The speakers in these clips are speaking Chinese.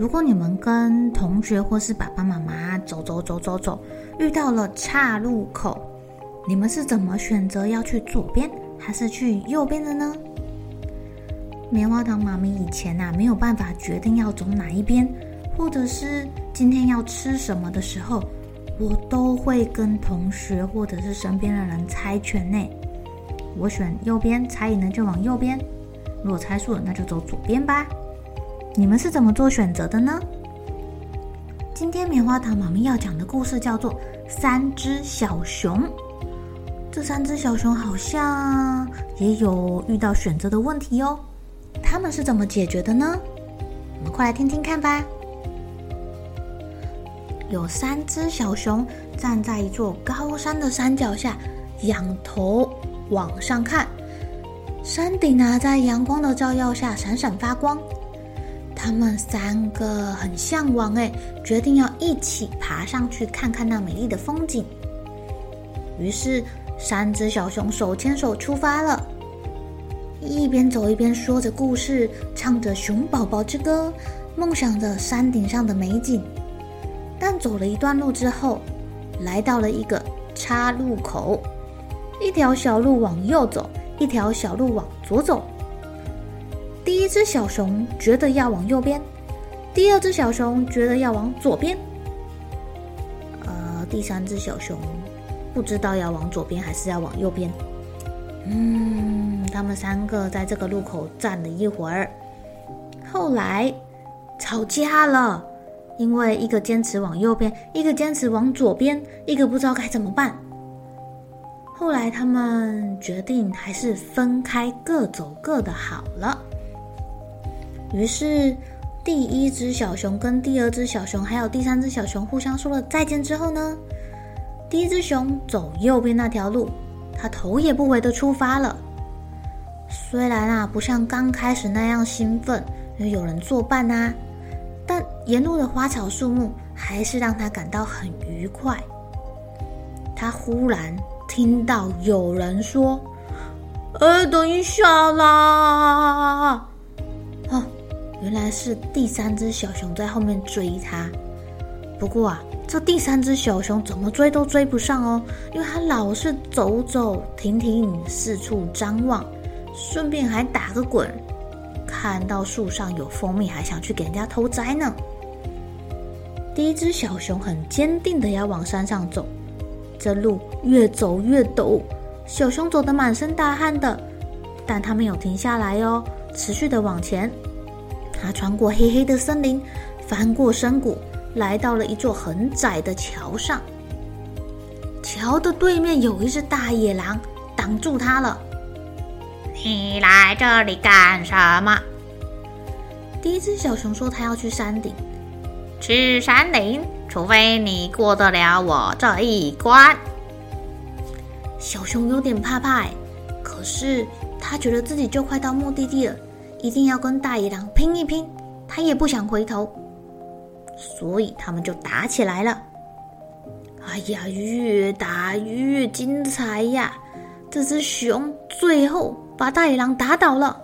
如果你们跟同学或是爸爸妈妈走走走走走，遇到了岔路口，你们是怎么选择要去左边还是去右边的呢？棉花糖妈咪以前呐、啊、没有办法决定要走哪一边，或者是今天要吃什么的时候，我都会跟同学或者是身边的人猜拳呢。我选右边，猜赢了就往右边；如果猜输了，那就走左边吧。你们是怎么做选择的呢？今天棉花糖妈咪要讲的故事叫做《三只小熊》。这三只小熊好像也有遇到选择的问题哦。他们是怎么解决的呢？我们快来听听看吧。有三只小熊站在一座高山的山脚下，仰头往上看，山顶啊，在阳光的照耀下闪闪发光。他们三个很向往，哎，决定要一起爬上去看看那美丽的风景。于是，三只小熊手牵手出发了，一边走一边说着故事，唱着熊宝宝之歌，梦想着山顶上的美景。但走了一段路之后，来到了一个岔路口，一条小路往右走，一条小路往左走。第一只小熊觉得要往右边，第二只小熊觉得要往左边，呃，第三只小熊不知道要往左边还是要往右边。嗯，他们三个在这个路口站了一会儿，后来吵架了，因为一个坚持往右边，一个坚持往左边，一个不知道该怎么办。后来他们决定还是分开，各走各的好了。于是，第一只小熊跟第二只小熊，还有第三只小熊互相说了再见之后呢，第一只熊走右边那条路，它头也不回的出发了。虽然啊，不像刚开始那样兴奋，因为有人作伴啊，但沿路的花草树木还是让它感到很愉快。他忽然听到有人说：“呃，等一下啦！”原来是第三只小熊在后面追它，不过啊，这第三只小熊怎么追都追不上哦，因为它老是走走停停，四处张望，顺便还打个滚，看到树上有蜂蜜还想去给人家偷摘呢。第一只小熊很坚定的要往山上走，这路越走越陡，小熊走得满身大汗的，但它没有停下来哦，持续的往前。他穿过黑黑的森林，翻过山谷，来到了一座很窄的桥上。桥的对面有一只大野狼挡住他了。你来这里干什么？第一只小熊说：“它要去山顶。去山顶，除非你过得了我这一关。”小熊有点怕怕，可是他觉得自己就快到目的地了。一定要跟大野狼拼一拼，他也不想回头，所以他们就打起来了。哎呀，越打越精彩呀！这只熊最后把大野狼打倒了，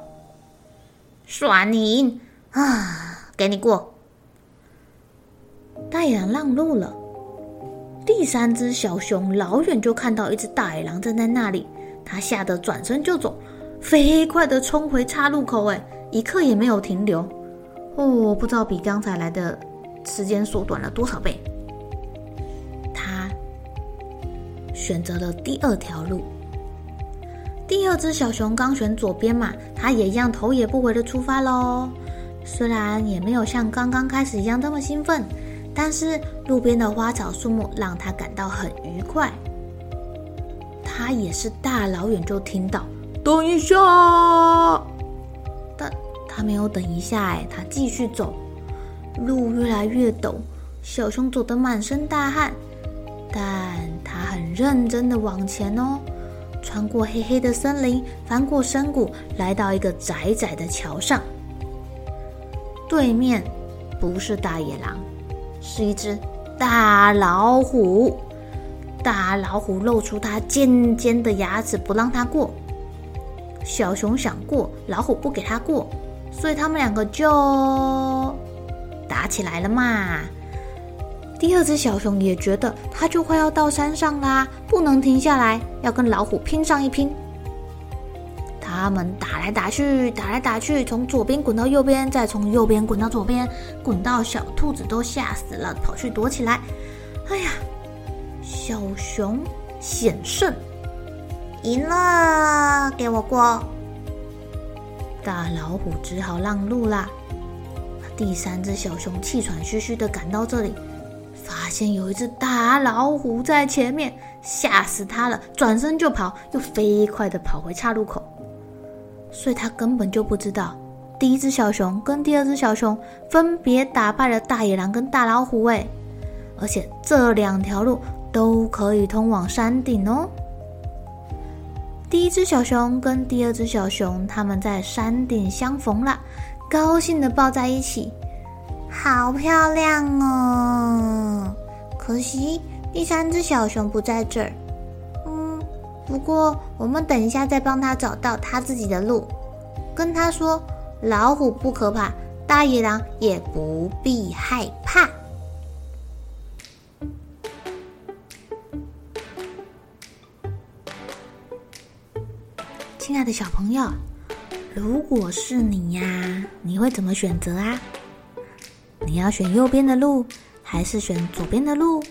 算你赢啊！给你过。大野狼让路了。第三只小熊老远就看到一只大野狼站在那里，他吓得转身就走。飞快的冲回岔路口，哎，一刻也没有停留。哦，不知道比刚才来的时间缩短了多少倍。他选择了第二条路。第二只小熊刚选左边嘛，它也一样头也不回的出发喽。虽然也没有像刚刚开始一样这么兴奋，但是路边的花草树木让它感到很愉快。它也是大老远就听到“等一下”，但它没有等一下，哎，它继续走。路越来越陡，小熊走得满身大汗，但它很认真的往前哦。穿过黑黑的森林，翻过深谷，来到一个窄窄的桥上。对面不是大野狼，是一只大老虎。大老虎露出它尖尖的牙齿，不让它过。小熊想过，老虎不给它过，所以他们两个就打起来了嘛。第二只小熊也觉得，它就快要到山上啦，不能停下来，要跟老虎拼上一拼。他们打来打去，打来打去，从左边滚到右边，再从右边滚到左边，滚到小兔子都吓死了，跑去躲起来。哎呀，小熊险胜，赢了，给我过。大老虎只好让路啦。第三只小熊气喘吁吁地赶到这里，发现有一只大老虎在前面，吓死他了，转身就跑，又飞快地跑回岔路口。所以他根本就不知道，第一只小熊跟第二只小熊分别打败了大野狼跟大老虎诶，而且这两条路都可以通往山顶哦。第一只小熊跟第二只小熊他们在山顶相逢了，高兴地抱在一起，好漂亮哦！可惜第三只小熊不在这儿。不过，我们等一下再帮他找到他自己的路，跟他说：老虎不可怕，大野狼也不必害怕。亲爱的小朋友，如果是你呀，你会怎么选择啊？你要选右边的路，还是选左边的路？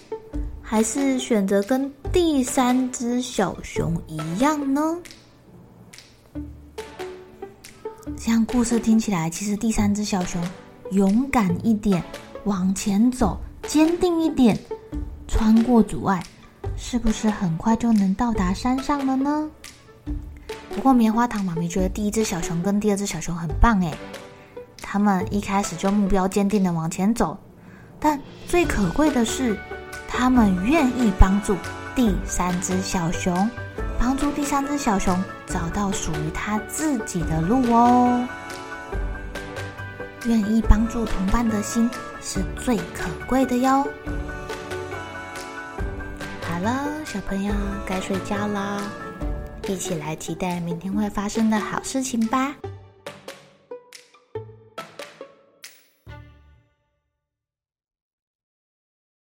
还是选择跟第三只小熊一样呢？这样故事听起来，其实第三只小熊勇敢一点，往前走，坚定一点，穿过阻碍，是不是很快就能到达山上了呢？不过棉花糖妈咪觉得第一只小熊跟第二只小熊很棒诶，他们一开始就目标坚定的往前走，但最可贵的是。他们愿意帮助第三只小熊，帮助第三只小熊找到属于他自己的路哦。愿意帮助同伴的心是最可贵的哟。好了，小朋友该睡觉了，一起来期待明天会发生的好事情吧。